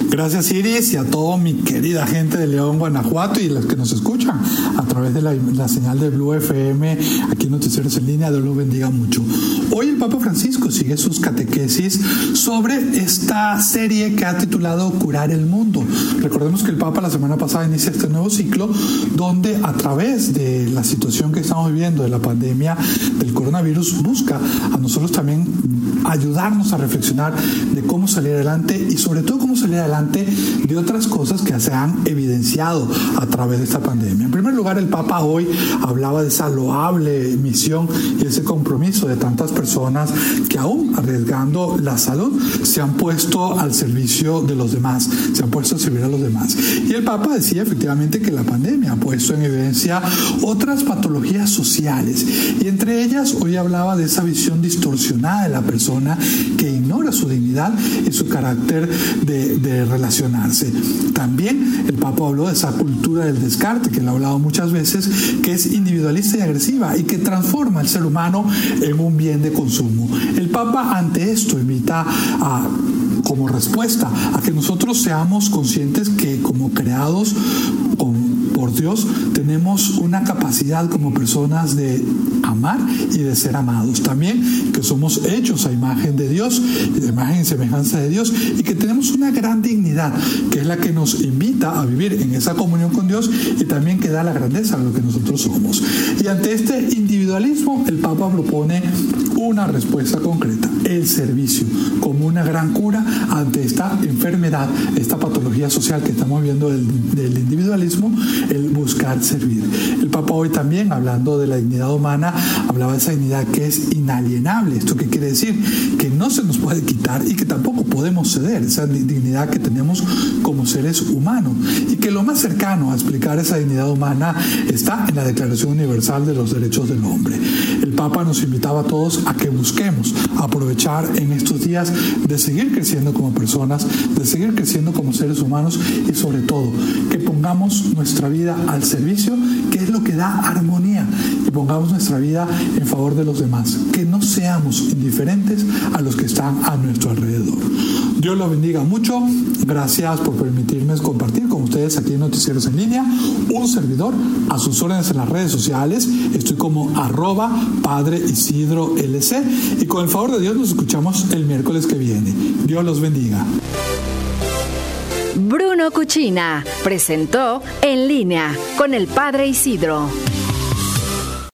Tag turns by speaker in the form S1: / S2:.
S1: Gracias Iris y a toda mi querida gente de León, Guanajuato y los que nos escuchan a través de la, señal de Blue FM, aquí en Noticieros en línea, Dios los bendiga mucho. Hoy el Papa Francisco sigue sus catequesis sobre esta serie que ha titulado Curar el Mundo. Recordemos que el Papa la semana pasada inicia este nuevo ciclo donde a través de la situación que estamos viviendo de la pandemia del coronavirus busca a nosotros también ayudarnos a reflexionar de cómo salir adelante y sobre todo cómo salir adelante de otras cosas que se han evidenciado a través de esta pandemia. En primer lugar, el Papa hoy hablaba de esa loable misión y ese compromiso de tantas personas que aún arriesgando la salud se han puesto al servicio de los demás, se han puesto a servir a los demás. Y el Papa decía efectivamente que la pandemia ha puesto en evidencia otras patologías sociales y entre ellas hoy hablaba de esa visión distorsionada de la persona que ignora su dignidad y su carácter de, de relacionarse. También el Papa habló de esa cultura del descarte, que lo ha hablado muchas veces, que es individualista y agresiva y que transforma al ser humano en un bien de consumo. El Papa ante esto invita a como respuesta a que nosotros seamos conscientes que como creados Dios tenemos una capacidad como personas de amar y de ser amados. También que somos hechos a imagen de Dios, de imagen y semejanza de Dios, y que tenemos una gran dignidad, que es la que nos invita a vivir en esa comunión con Dios y también que da la grandeza a lo que nosotros somos. Y ante este individualismo, el Papa propone una respuesta concreta, el servicio, como una gran cura ante esta enfermedad, esta patología social que estamos viendo del, del individualismo, el buscar servir. El Papa hoy también, hablando de la dignidad humana, hablaba de esa dignidad que es inalienable. ¿Esto qué quiere decir? Que no se nos puede quitar y que tampoco podemos ceder, esa dignidad que tenemos como seres humanos. Y que lo más cercano a explicar esa dignidad humana está en la Declaración Universal de los Derechos del Hombre. Papa nos invitaba a todos a que busquemos aprovechar en estos días de seguir creciendo como personas, de seguir creciendo como seres humanos y sobre todo que pongamos nuestra vida al servicio, que es lo que da armonía, y pongamos nuestra vida en favor de los demás, que no seamos indiferentes a los que están a nuestro alrededor. Dios los bendiga mucho, gracias por permitirme compartir con ustedes aquí en Noticieros en Línea, un servidor a sus órdenes en las redes sociales, estoy como arroba Padre Isidro LC y con el favor de Dios nos escuchamos el miércoles que viene. Dios los bendiga.
S2: Bruno Cuchina presentó En línea con el Padre Isidro.